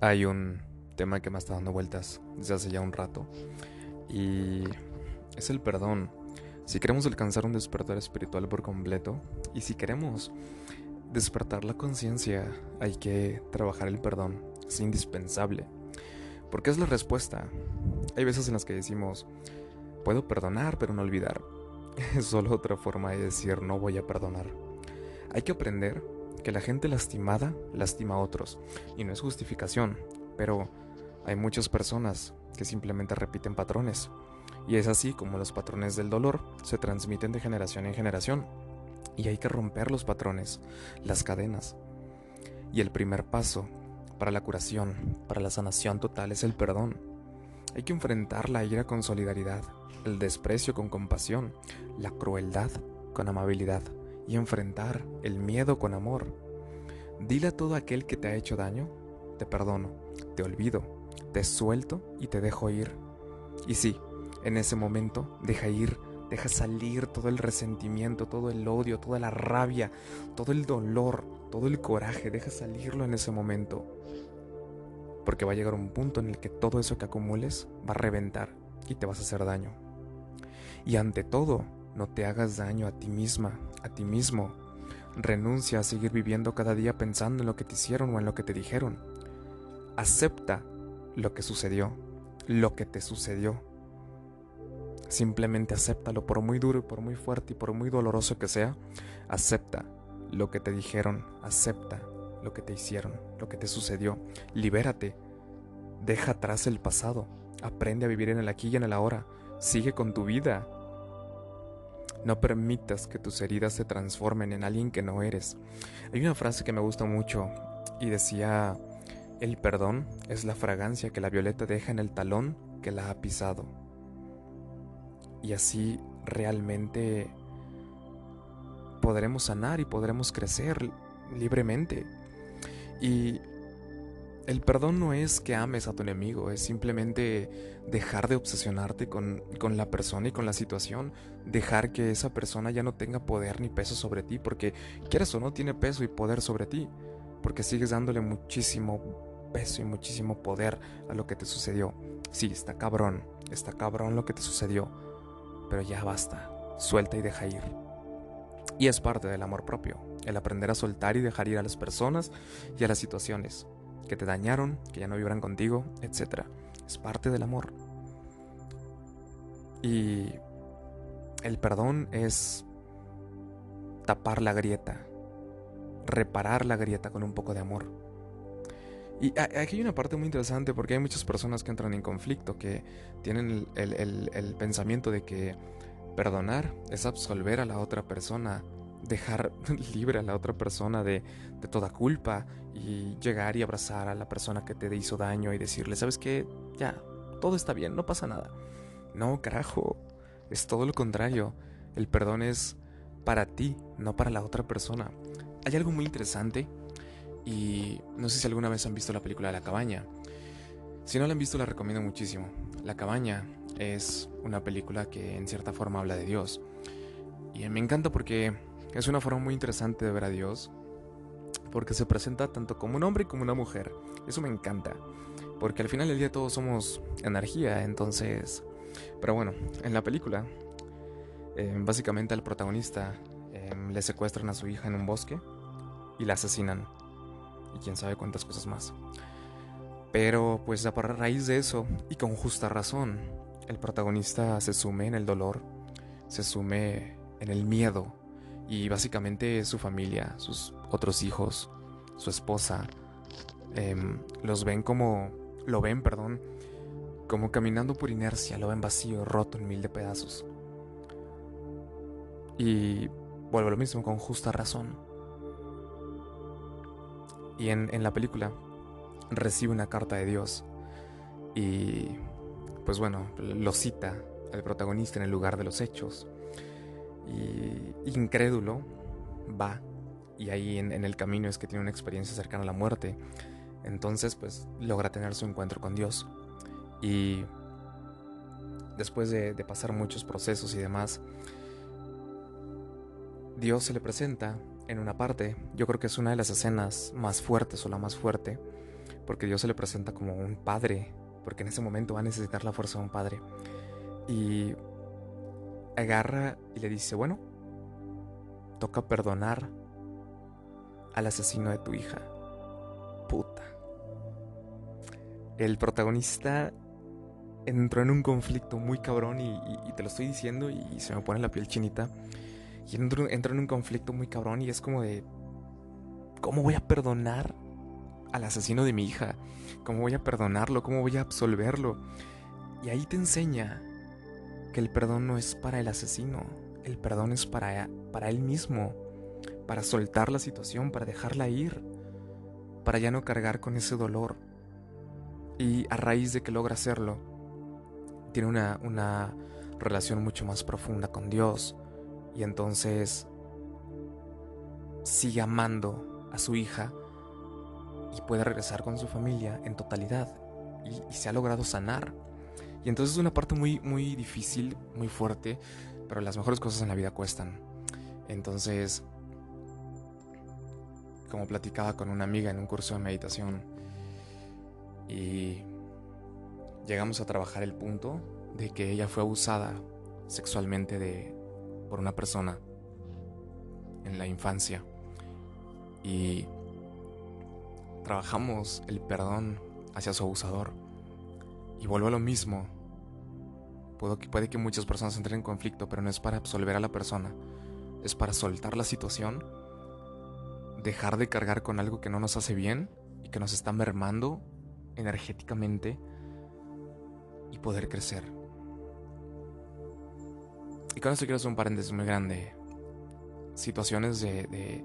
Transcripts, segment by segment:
hay un tema que me está dando vueltas desde hace ya un rato y es el perdón. Si queremos alcanzar un despertar espiritual por completo y si queremos despertar la conciencia, hay que trabajar el perdón. Es indispensable. Porque es la respuesta. Hay veces en las que decimos, puedo perdonar pero no olvidar. Es solo otra forma de decir no voy a perdonar. Hay que aprender que la gente lastimada lastima a otros. Y no es justificación, pero hay muchas personas que simplemente repiten patrones. Y es así como los patrones del dolor se transmiten de generación en generación. Y hay que romper los patrones, las cadenas. Y el primer paso para la curación, para la sanación total es el perdón. Hay que enfrentar la ira con solidaridad, el desprecio con compasión, la crueldad con amabilidad y enfrentar el miedo con amor. Dile a todo aquel que te ha hecho daño, te perdono, te olvido, te suelto y te dejo ir. Y sí, en ese momento deja ir, deja salir todo el resentimiento, todo el odio, toda la rabia, todo el dolor, todo el coraje, deja salirlo en ese momento. Porque va a llegar un punto en el que todo eso que acumules va a reventar y te vas a hacer daño. Y ante todo, no te hagas daño a ti misma, a ti mismo. Renuncia a seguir viviendo cada día pensando en lo que te hicieron o en lo que te dijeron. Acepta lo que sucedió, lo que te sucedió. Simplemente acéptalo por muy duro y por muy fuerte y por muy doloroso que sea. Acepta lo que te dijeron, acepta lo que te hicieron, lo que te sucedió. Libérate. Deja atrás el pasado. Aprende a vivir en el aquí y en el ahora. Sigue con tu vida. No permitas que tus heridas se transformen en alguien que no eres. Hay una frase que me gusta mucho y decía, el perdón es la fragancia que la violeta deja en el talón que la ha pisado. Y así realmente podremos sanar y podremos crecer libremente. Y el perdón no es que ames a tu enemigo, es simplemente dejar de obsesionarte con, con, la persona y con la situación, dejar que esa persona ya no tenga poder ni peso sobre ti, porque quieras o no tiene peso y poder sobre ti, porque sigues dándole muchísimo peso y muchísimo poder a lo que te sucedió. Sí, está cabrón, está cabrón lo que te sucedió, pero ya basta, suelta y deja ir. Y es parte del amor propio, el aprender a soltar y dejar ir a las personas y a las situaciones que te dañaron, que ya no vibran contigo, etc. Es parte del amor. Y el perdón es tapar la grieta, reparar la grieta con un poco de amor. Y aquí hay una parte muy interesante porque hay muchas personas que entran en conflicto, que tienen el, pensamiento de que perdonar es absolver a la otra persona dejar libre a la otra persona de, toda culpa y llegar y abrazar a la persona que te hizo daño y decirle, ¿sabes qué? Ya, todo está bien, no pasa nada. No, carajo, es todo lo contrario. El perdón es para ti, no para la otra persona. Hay algo muy interesante y no sé si alguna vez han visto la película La cabaña. Si no la han visto la recomiendo muchísimo. La cabaña es una película que en cierta forma habla de Dios. Y me encanta porque es una forma muy interesante de ver a Dios, porque se presenta tanto como un hombre como una mujer. Eso me encanta, porque al final del día todos somos energía, entonces... Pero bueno, en la película, eh, básicamente al protagonista eh, le secuestran a su hija en un bosque y la asesinan. Y quién sabe cuántas cosas más. Pero pues a raíz de eso, y con justa razón, el protagonista se sume en el dolor, se sume en el miedo y básicamente su familia, sus otros hijos, su esposa, em, los ven como, lo ven, perdón, como caminando por inercia, lo ven vacío, roto en mil de pedazos. Y vuelve lo mismo con justa razón. Y en, en la película recibe una carta de Dios y pues bueno, lo cita el protagonista en el lugar de los hechos y incrédulo va y ahí en, el camino es que tiene una experiencia cercana a la muerte. Entonces pues logra tener su encuentro con Dios. Y después de, de pasar muchos procesos y demás, Dios se le presenta en una parte, yo creo que es una de las escenas más fuertes o la más fuerte, porque Dios se le presenta como un padre, porque en ese momento va a necesitar la fuerza de un padre. Y agarra y le dice, bueno, toca perdonar al asesino de tu hija. Puta. El protagonista entró en un conflicto muy cabrón y, te lo estoy diciendo y, se me pone la piel chinita. Y entró, entró en un conflicto muy cabrón y es como de, ¿cómo voy a perdonar al asesino de mi hija? ¿Cómo voy a perdonarlo? ¿Cómo voy a absolverlo? Y ahí te enseña que el perdón no es para el asesino, el perdón es para, para él mismo, para soltar la situación, para dejarla ir, para ya no cargar con ese dolor. Y a raíz de que logra hacerlo, tiene una, una relación mucho más profunda con Dios y entonces sigue amando a su hija y puede regresar con su familia en totalidad y, y se ha logrado sanar. Y entonces es una parte muy, muy difícil, muy fuerte, pero las mejores cosas en la vida cuestan. Entonces, como platicaba con una amiga en un curso de meditación, y llegamos a trabajar el punto de que ella fue abusada sexualmente de, por una persona en la infancia. Y trabajamos el perdón hacia su abusador. Y vuelvo a lo mismo. puede que muchas personas entren en conflicto, pero no es para absolver a la persona. Es para soltar la situación, dejar de cargar con algo que no nos hace bien y que nos está mermando energéticamente y poder crecer. Y con esto quiero hacer un paréntesis muy grande. Situaciones de, de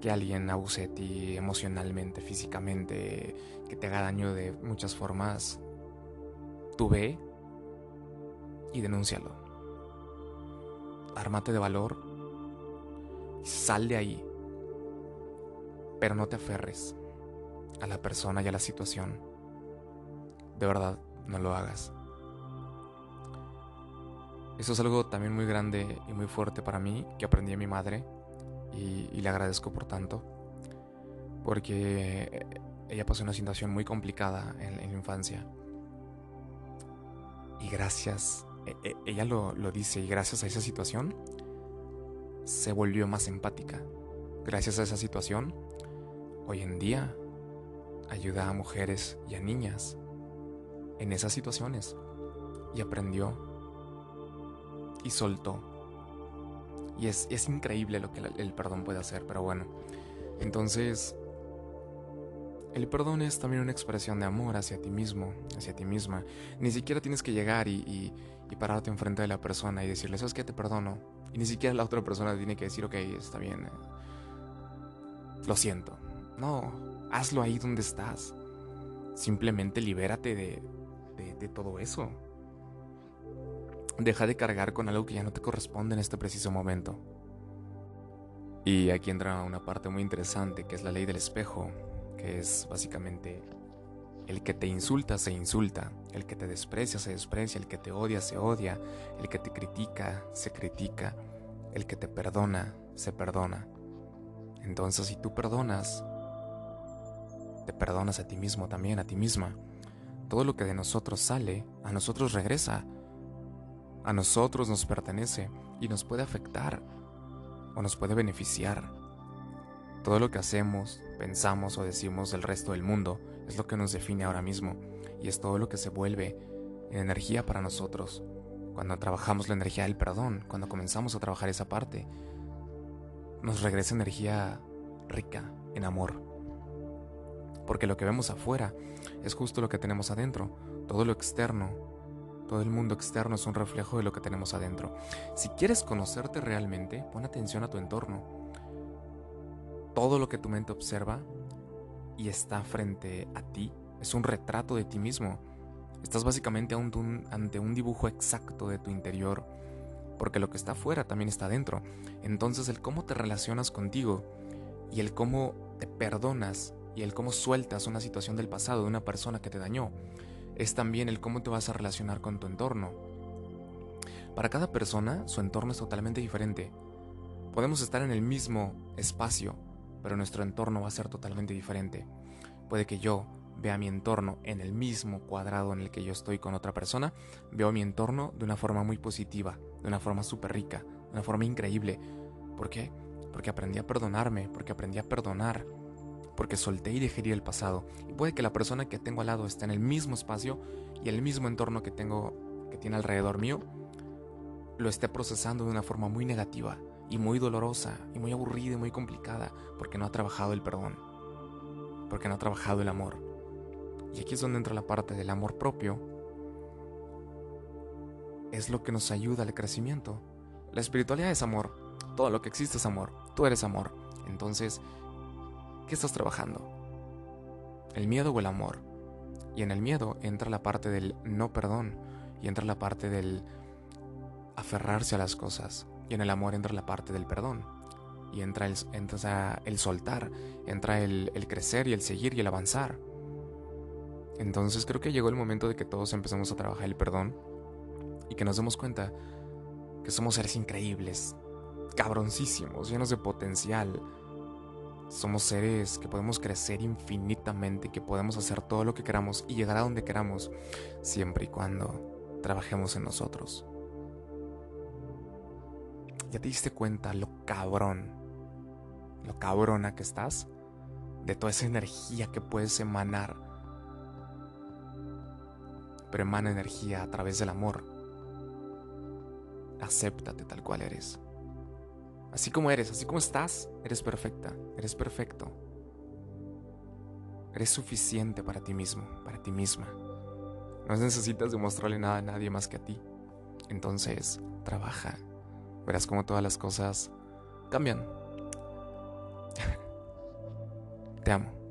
que alguien abuse de ti emocionalmente, físicamente, que te haga daño de muchas formas, Tú ve y denúncialo. Ármate de valor y sal de ahí. Pero no te aferres a la persona y a la situación. De verdad, no lo hagas. Eso es algo también muy grande y muy fuerte para mí que aprendí a mi madre y, le agradezco por tanto. Porque ella pasó una situación muy complicada en la infancia y gracias, e, e, ella lo, lo dice, y gracias a esa situación se volvió más empática. Gracias a esa situación, hoy en día ayuda a mujeres y a niñas en esas situaciones y aprendió y soltó. Y es, es increíble lo que el perdón puede hacer, pero bueno. Entonces, el perdón es también una expresión de amor hacia ti mismo, hacia ti misma. Ni siquiera tienes que llegar y, pararte enfrente de la persona y decirle, ¿sabes qué? Te perdono. Y ni siquiera la otra persona tiene que decir, ok, está bien. Eh, lo siento. No, hazlo ahí donde estás. Simplemente libérate de, de todo eso. Deja de cargar con algo que ya no te corresponde en este preciso momento. Y aquí entra una parte muy interesante, que es la ley del espejo que es básicamente el que te insulta se insulta, el que te desprecia se desprecia, el que te odia se odia, el que te critica se critica, el que te perdona se perdona. Entonces si tú perdonas, te perdonas a ti mismo también, a ti misma. Todo lo que de nosotros sale, a nosotros regresa. A nosotros nos pertenece y nos puede afectar o nos puede beneficiar. Todo lo que hacemos, pensamos o decimos del resto del mundo es lo que nos define ahora mismo y es todo lo que se vuelve en energía para nosotros. Cuando trabajamos la energía del perdón, cuando comenzamos a trabajar esa parte, nos regresa energía rica en amor. Porque lo que vemos afuera es justo lo que tenemos adentro. Todo lo externo, todo el mundo externo es un reflejo de lo que tenemos adentro. Si quieres conocerte realmente, pon atención a tu entorno todo lo que tu mente observa y está frente a ti es un retrato de ti mismo. Estás básicamente ante un dibujo exacto de tu interior, porque lo que está afuera también está dentro. Entonces el cómo te relacionas contigo y el cómo te perdonas y el cómo sueltas una situación del pasado de una persona que te dañó, es también el cómo te vas a relacionar con tu entorno. Para cada persona, su entorno es totalmente diferente. Podemos estar en el mismo espacio, pero nuestro entorno va a ser totalmente diferente. Puede que yo vea mi entorno en el mismo cuadrado en el que yo estoy con otra persona, veo mi entorno de una forma muy positiva, de una forma súper rica, de una forma increíble. ¿Por qué? Porque aprendí a perdonarme, porque aprendí a perdonar, porque solté y dejé el pasado. Y puede que la persona que tengo al lado esté en el mismo espacio y el mismo entorno que tengo, que tiene alrededor mío, lo esté procesando de una forma muy negativa y muy dolorosa y muy aburrida y muy complicada porque no ha trabajado el perdón, porque no ha trabajado el amor. Y aquí es donde entra la parte del amor propio. Es lo que nos ayuda al crecimiento. La espiritualidad es amor. Todo lo que existe es amor. Tú eres amor. Entonces, ¿qué estás trabajando? ¿El miedo o el amor? Y en el miedo entra la parte del no perdón y entra la parte del aferrarse a las cosas. Y en el amor entra la parte del perdón. Y entra el, entra el soltar, entra el, crecer y el seguir y el avanzar. Entonces creo que llegó el momento de que todos empecemos a trabajar el perdón y que nos demos cuenta que somos seres increíbles, cabroncísimos, llenos de potencial. Somos seres que podemos crecer infinitamente, que podemos hacer todo lo que queramos y llegar a donde queramos, siempre y cuando trabajemos en nosotros. ¿Ya te diste cuenta lo cabrón, lo cabrona que estás? De toda esa energía que puedes emanar. Pero emana energía a través del amor. Acéptate tal cual eres. Así como eres, así como estás, eres perfecta, eres perfecto. Eres suficiente para ti mismo, para ti misma. No necesitas demostrarle nada a nadie más que a ti. Entonces, trabaja verás cómo todas las cosas cambian. Te amo.